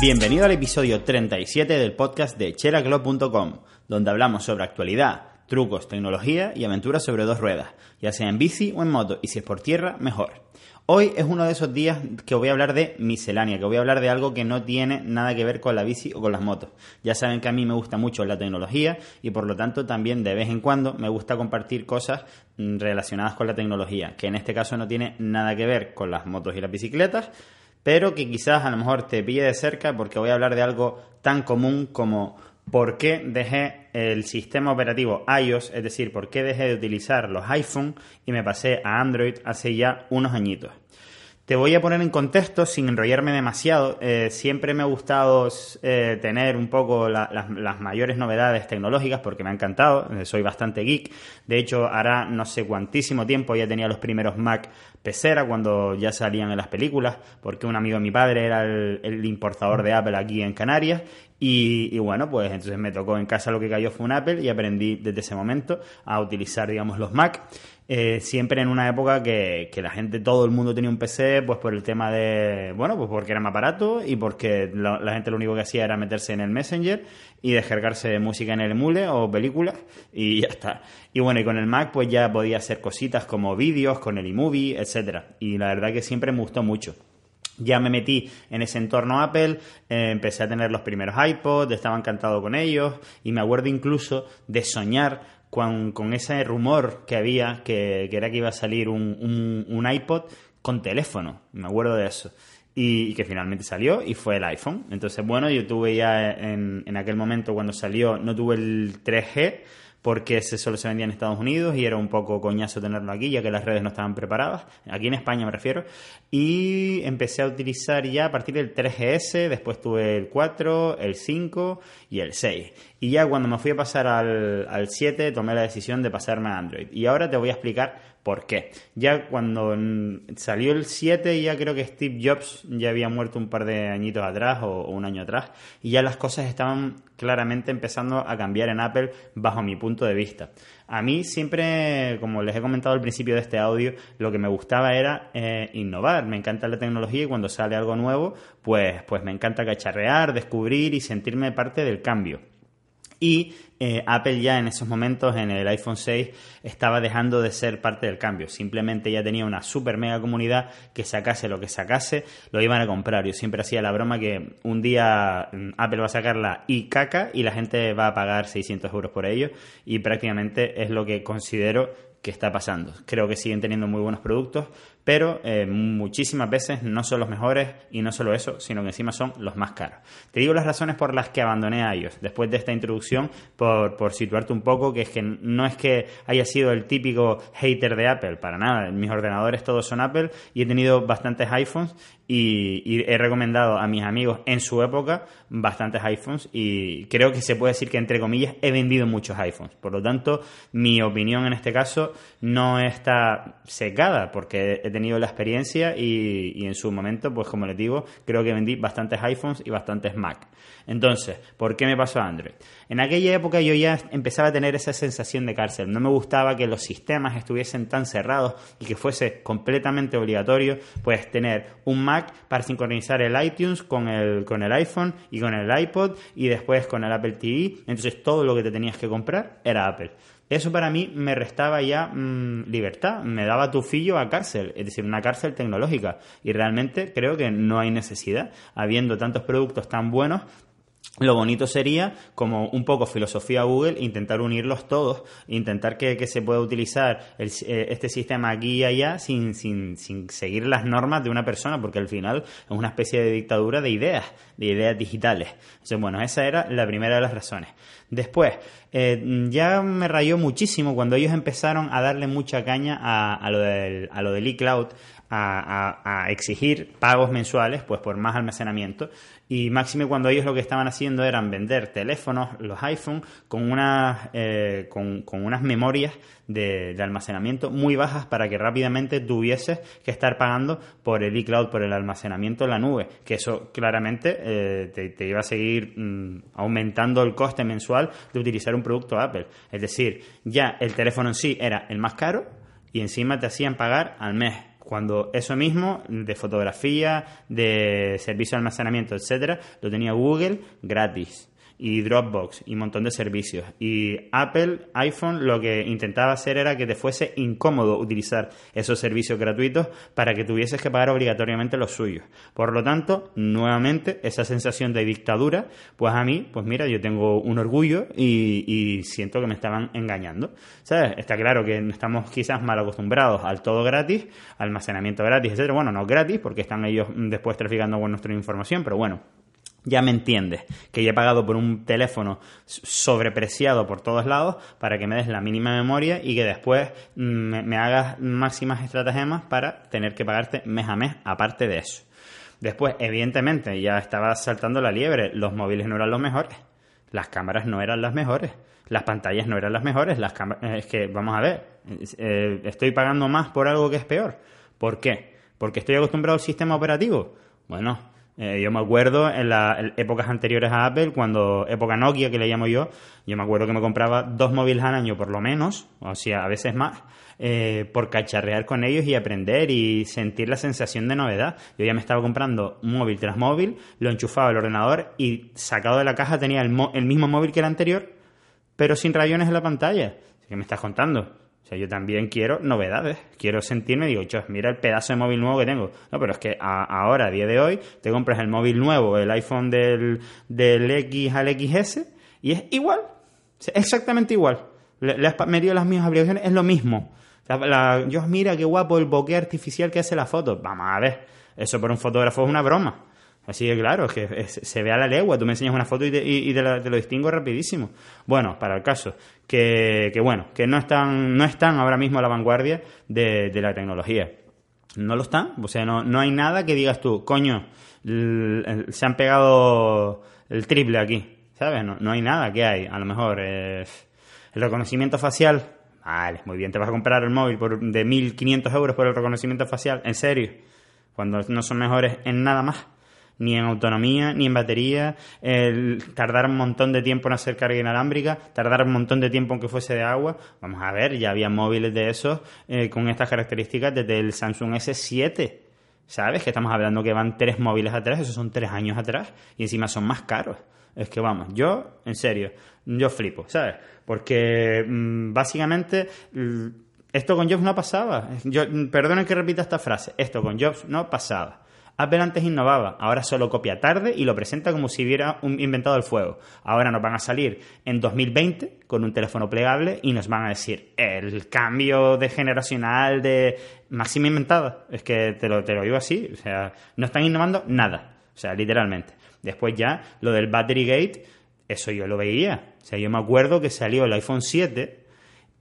Bienvenido al episodio 37 del podcast de cheraclub.com, donde hablamos sobre actualidad, trucos, tecnología y aventuras sobre dos ruedas, ya sea en bici o en moto, y si es por tierra, mejor. Hoy es uno de esos días que voy a hablar de miscelánea, que voy a hablar de algo que no tiene nada que ver con la bici o con las motos. Ya saben que a mí me gusta mucho la tecnología y por lo tanto también de vez en cuando me gusta compartir cosas mm, relacionadas con la tecnología, que en este caso no tiene nada que ver con las motos y las bicicletas, pero que quizás a lo mejor te pille de cerca porque voy a hablar de algo tan común como por qué dejé el sistema operativo iOS, es decir, por qué dejé de utilizar los iPhone y me pasé a Android hace ya unos añitos. Te voy a poner en contexto sin enrollarme demasiado. Eh, siempre me ha gustado eh, tener un poco las mayores novedades tecnológicas porque me ha encantado. Eh, soy bastante geek. De hecho, hará no sé cuantísimo tiempo ya tenía los primeros Mac pecera cuando ya salían en las películas porque un amigo de mi padre era el importador de Apple aquí en Canarias y, bueno, pues entonces me tocó en casa lo que cayó fue un Apple y aprendí desde ese momento a utilizar, digamos, los Mac. Eh, siempre en una época que, que, la gente, todo el mundo tenía un PC, pues por el tema de, bueno, pues porque era más barato y porque la, gente lo único que hacía era meterse en el Messenger y descargarse música en el emule o películas y ya está. Y bueno, y con el Mac pues ya podía hacer cositas como vídeos, con el iMovie, etcétera. Y la verdad que siempre me gustó mucho. Ya me metí en ese entorno Apple, eh, empecé a tener los primeros iPods, estaba encantado con ellos y me acuerdo incluso de soñar con, ese rumor que había, que, era que iba a salir un, iPod con teléfono, me acuerdo de eso. Y, que finalmente salió y fue el iPhone. Entonces, bueno, yo tuve ya en, en aquel momento cuando salió, no tuve el 3G, porque ese solo se vendía en Estados Unidos y era un poco coñazo tenerlo aquí, ya que las redes no estaban preparadas, aquí en España me refiero, y empecé a utilizar ya a partir del 3GS, después tuve el 4, el 5 y el 6. Y ya cuando me fui a pasar al, al 7 tomé la decisión de pasarme a Android. Y ahora te voy a explicar ¿Por qué? Ya cuando salió el 7, ya creo que Steve Jobs ya había muerto un par de añitos atrás o, un año atrás, y ya las cosas estaban claramente empezando a cambiar en Apple bajo mi punto de vista. A mí siempre, como les he comentado al principio de este audio, lo que me gustaba era eh, innovar. Me encanta la tecnología y cuando sale algo nuevo, pues, pues me encanta cacharrear, descubrir y sentirme parte del cambio. Y eh, Apple ya en esos momentos, en el iPhone 6, estaba dejando de ser parte del cambio. Simplemente ya tenía una super mega comunidad que sacase lo que sacase, lo iban a comprar. Yo siempre hacía la broma que un día mm, Apple va a sacar la iCaca y la gente va a pagar 600 euros por ello. Y prácticamente es lo que considero que está pasando. Creo que siguen teniendo muy buenos productos, pero eh, muchísimas veces no son los mejores y no solo eso, sino que encima son los más caros. Te digo las razones por las que abandoné a ellos después de esta introducción, por, por situarte un poco, que es que no es que haya sido el típico hater de Apple, para nada, mis ordenadores todos son Apple y he tenido bastantes iPhones y, he recomendado a mis amigos en su época bastantes iPhones y creo que se puede decir que entre comillas he vendido muchos iPhones. Por lo tanto, mi opinión en este caso no está secada porque he tenido la experiencia y, en su momento, pues como les digo, creo que vendí bastantes iPhones y bastantes Mac. Entonces, ¿por qué me pasó a Android? En aquella época yo ya empezaba a tener esa sensación de cárcel. No me gustaba que los sistemas estuviesen tan cerrados y que fuese completamente obligatorio pues tener un Mac para sincronizar el iTunes con el, con el iPhone y con el iPod y después con el Apple TV. Entonces todo lo que te tenías que comprar era Apple. Eso para mí me restaba ya mm, libertad, me daba tufillo a cárcel, es decir, una cárcel tecnológica. Y realmente creo que no hay necesidad, habiendo tantos productos tan buenos, lo bonito sería, como un poco filosofía Google, intentar unirlos todos, intentar que, se pueda utilizar eh, este sistema aquí y allá sin, sin, sin, seguir las normas de una persona, porque al final es una especie de dictadura de ideas, de ideas digitales. Entonces, bueno, esa era la primera de las razones. Después, eh, ya me rayó muchísimo cuando ellos empezaron a darle mucha caña a, lo del, a lo del iCloud, a, exigir pagos mensuales pues por más almacenamiento y máxime cuando ellos lo que estaban haciendo eran vender teléfonos, los iPhone, con unas, eh, con, unas memorias de, almacenamiento muy bajas para que rápidamente tuvieses que estar pagando por el iCloud, por el almacenamiento en la nube, que eso claramente eh, te, iba a seguir mm, aumentando el coste mensual de utilizar un producto Apple. Es decir, ya el teléfono en sí era el más caro y encima te hacían pagar al mes Cuando eso mismo, de fotografía, de servicio de almacenamiento, etcétera, lo tenía Google gratis y Dropbox y un montón de servicios. Y Apple, iPhone, lo que intentaba hacer era que te fuese incómodo utilizar esos servicios gratuitos para que tuvieses que pagar obligatoriamente los suyos. Por lo tanto, nuevamente, esa sensación de dictadura, pues a mí, pues mira, yo tengo un orgullo y, siento que me estaban engañando. ¿Sabes? Está claro que estamos quizás mal acostumbrados al todo gratis, almacenamiento gratis, etcétera. Bueno, no gratis, porque están ellos después traficando con nuestra información, pero bueno ya me entiendes, que ya he pagado por un teléfono sobrepreciado por todos lados para que me des la mínima memoria y que después mm, me, hagas máximas estratagemas para tener que pagarte mes a mes aparte de eso. Después, evidentemente, ya estaba saltando la liebre, los móviles no eran los mejores, las cámaras no eran las mejores, las pantallas no eran las mejores, las cámaras, es que, vamos a ver, eh, estoy pagando más por algo que es peor. ¿Por qué? ¿Porque estoy acostumbrado al sistema operativo? Bueno, eh, yo me acuerdo en las épocas anteriores a Apple, cuando época Nokia que le llamo yo, yo me acuerdo que me compraba dos móviles al año por lo menos, o sea, a veces más, eh, por cacharrear con ellos y aprender y sentir la sensación de novedad. Yo ya me estaba comprando móvil tras móvil, lo enchufaba al ordenador y sacado de la caja tenía el, el mismo móvil que el anterior, pero sin rayones en la pantalla. ¿Qué me estás contando? O sea, yo también quiero novedades, quiero sentirme, digo, mira el pedazo de móvil nuevo que tengo. No, pero es que ahora, a día de hoy, te compras el móvil nuevo, el iPhone del, del X al XS, y es igual, exactamente igual. Le, has medido las mismas aplicaciones, es lo mismo. yo, mira qué guapo el bokeh artificial que hace la foto. Vamos a ver, eso para un fotógrafo es una broma. Así que claro, es que se ve a la legua, tú me enseñas una foto y te, lo distingo rapidísimo. Bueno, para el caso, que, bueno, que no están, no están ahora mismo a la vanguardia de, la tecnología. No lo están, o sea, no, no hay nada que digas tú, coño, se han pegado el triple aquí, ¿sabes? No, no hay nada que hay, a lo mejor eh, el reconocimiento facial, vale, muy bien, te vas a comprar el móvil por, de 1.500 euros por el reconocimiento facial, en serio, cuando no son mejores en nada más ni en autonomía, ni en batería, tardar un montón de tiempo en hacer carga inalámbrica, tardar un montón de tiempo en que fuese de agua. Vamos a ver, ya había móviles de esos eh, con estas características desde el Samsung S7. ¿Sabes? Que estamos hablando que van tres móviles atrás, esos son tres años atrás, y encima son más caros. Es que vamos, yo, en serio, yo flipo, ¿sabes? Porque mm, básicamente esto con Jobs no pasaba. Yo, perdonen que repita esta frase, esto con Jobs no pasaba. Apple antes innovaba, ahora solo copia tarde y lo presenta como si hubiera inventado el fuego. Ahora nos van a salir en 2020 con un teléfono plegable y nos van a decir el cambio de generacional de máxima inventada. Es que te lo, te lo digo así, o sea, no están innovando nada, o sea, literalmente. Después ya lo del Battery Gate, eso yo lo veía. O sea, yo me acuerdo que salió el iPhone 7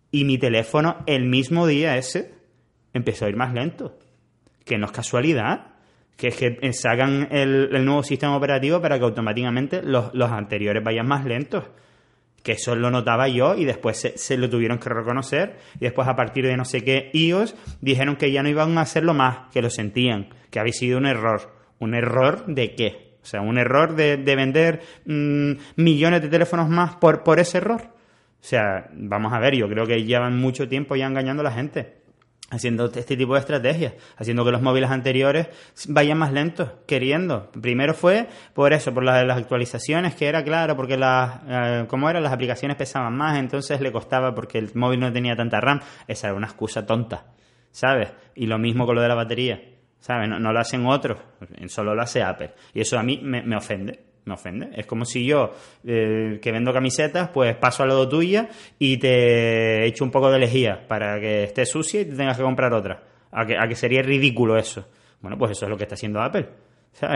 y mi teléfono el mismo día ese empezó a ir más lento. Que no es casualidad que es que sacan el, nuevo sistema operativo para que automáticamente los, anteriores vayan más lentos. Que eso lo notaba yo y después se, lo tuvieron que reconocer. Y después, a partir de no sé qué iOS, dijeron que ya no iban a hacerlo más, que lo sentían, que había sido un error. ¿Un error de qué? O sea, un error de, vender mm, millones de teléfonos más por, por ese error. O sea, vamos a ver, yo creo que llevan mucho tiempo ya engañando a la gente haciendo este tipo de estrategias, haciendo que los móviles anteriores vayan más lentos, queriendo. Primero fue por eso, por las, actualizaciones, que era claro, porque las, eh, las aplicaciones pesaban más, entonces le costaba porque el móvil no tenía tanta RAM. Esa era una excusa tonta, ¿sabes? Y lo mismo con lo de la batería, ¿sabes? No, lo hacen otros, solo lo hace Apple. Y eso a mí me ofende me ofende. Es como si yo, eh, que vendo camisetas, pues paso al lado tuya y te echo un poco de lejía para que esté sucia y te tengas que comprar otra. A que, a sería ridículo eso. Bueno, pues eso es lo que está haciendo Apple.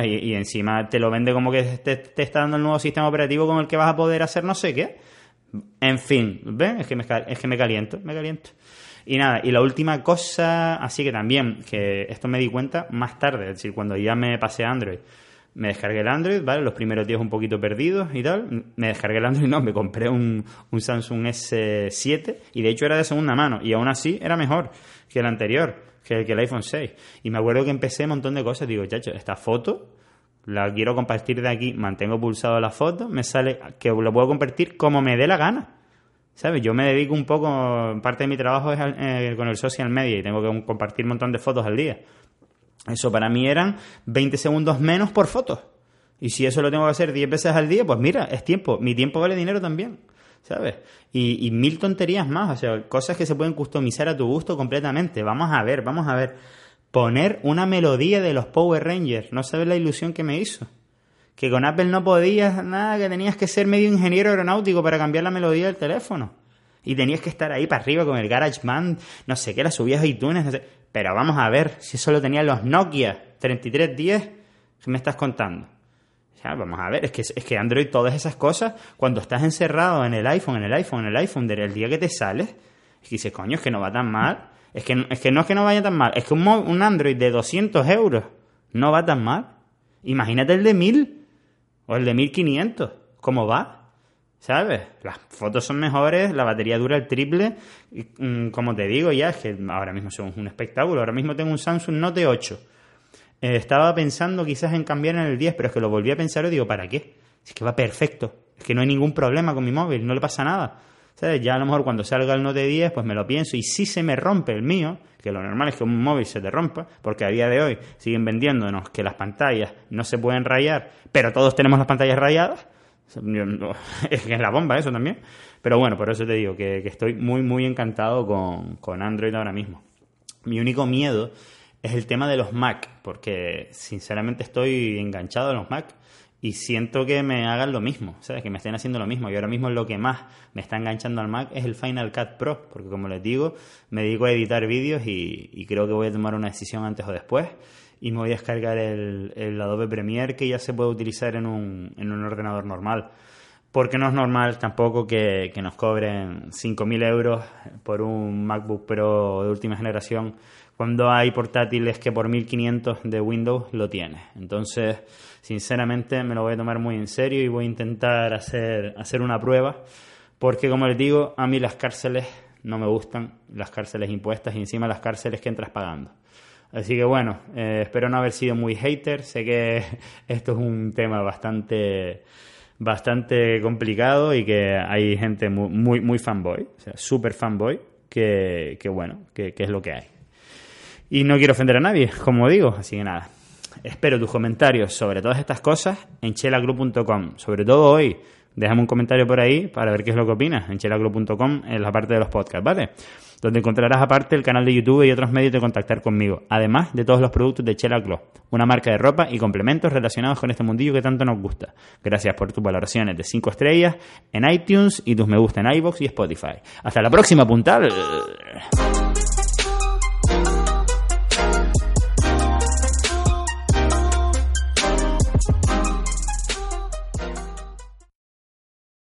Y, encima te lo vende como que te, está dando el nuevo sistema operativo con el que vas a poder hacer no sé qué. En fin, ¿ven? Es que me, es que me caliento, me caliento. Y nada, y la última cosa, así que también, que esto me di cuenta más tarde, es decir, cuando ya me pasé a Android me descargué el Android, ¿vale? Los primeros días un poquito perdidos y tal. Me descargué el Android, no, me compré un, un Samsung S7 y de hecho era de segunda mano y aún así era mejor que el anterior, que el, que el iPhone 6. Y me acuerdo que empecé un montón de cosas. Digo, chacho, esta foto la quiero compartir de aquí, mantengo pulsado la foto, me sale que lo puedo compartir como me dé la gana. ¿Sabes? Yo me dedico un poco, parte de mi trabajo es eh, con el social media y tengo que compartir un montón de fotos al día. Eso para mí eran 20 segundos menos por foto. Y si eso lo tengo que hacer 10 veces al día, pues mira, es tiempo. Mi tiempo vale dinero también. ¿Sabes? Y, y, mil tonterías más, o sea, cosas que se pueden customizar a tu gusto completamente. Vamos a ver, vamos a ver. Poner una melodía de los Power Rangers. No sabes la ilusión que me hizo. Que con Apple no podías nada, que tenías que ser medio ingeniero aeronáutico para cambiar la melodía del teléfono. Y tenías que estar ahí para arriba con el GarageBand, no sé qué, la subías a iTunes, no sé. Pero vamos a ver, si eso lo tenían los Nokia 3310, ¿qué me estás contando? vamos a ver, es que, es que Android, todas esas cosas, cuando estás encerrado en el iPhone, en el iPhone, en el iPhone, el día que te sales, y dices, coño, es que no va tan mal. Es que, es que no es que no vaya tan mal, es que un, un Android de 200 euros no va tan mal. Imagínate el de 1000 o el de 1500, ¿cómo va? ¿Sabes? Las fotos son mejores, la batería dura el triple. Y, mm, como te digo, ya es que ahora mismo son un espectáculo. Ahora mismo tengo un Samsung Note 8 eh, estaba pensando quizás en cambiar en el 10, pero es que lo volví a pensar y digo, ¿para qué? Es que va perfecto. Es que no hay ningún problema con mi móvil, no le pasa nada. ¿Sabes? Ya a lo mejor cuando salga el Note 10, pues me lo pienso y si se me rompe el mío, que lo normal es que un móvil se te rompa, porque a día de hoy siguen vendiéndonos que las pantallas no se pueden rayar, pero todos tenemos las pantallas rayadas. Es que la bomba eso también. Pero bueno, por eso te digo que, estoy muy, muy encantado con, con Android ahora mismo. Mi único miedo es el tema de los Mac, porque sinceramente estoy enganchado a los Mac y siento que me hagan lo mismo, ¿sabes? Que me estén haciendo lo mismo. Y ahora mismo lo que más me está enganchando al Mac es el Final Cut Pro, porque como les digo, me dedico a editar vídeos y, creo que voy a tomar una decisión antes o después y me voy a descargar el, Adobe Premiere que ya se puede utilizar en un, en un ordenador normal. Porque no es normal tampoco que, que nos cobren 5.000 euros por un MacBook Pro de última generación cuando hay portátiles que por 1500 de Windows lo tiene. Entonces, sinceramente me lo voy a tomar muy en serio y voy a intentar hacer, hacer una prueba, porque como les digo, a mí las cárceles no me gustan, las cárceles impuestas y encima las cárceles que entras pagando. Así que bueno, eh, espero no haber sido muy hater, sé que esto es un tema bastante bastante complicado y que hay gente muy, muy, fanboy, o sea, súper fanboy, que, que bueno, que es lo que hay. Y no quiero ofender a nadie, como digo, así que nada. Espero tus comentarios sobre todas estas cosas en chelaclub.com. Sobre todo hoy, déjame un comentario por ahí para ver qué es lo que opinas en chelaclub.com en la parte de los podcasts, ¿vale? Donde encontrarás aparte el canal de YouTube y otros medios de contactar conmigo, además de todos los productos de Chela Club, una marca de ropa y complementos relacionados con este mundillo que tanto nos gusta. Gracias por tus valoraciones de 5 estrellas en iTunes y tus me gusta en iBox y Spotify. Hasta la próxima, puntal.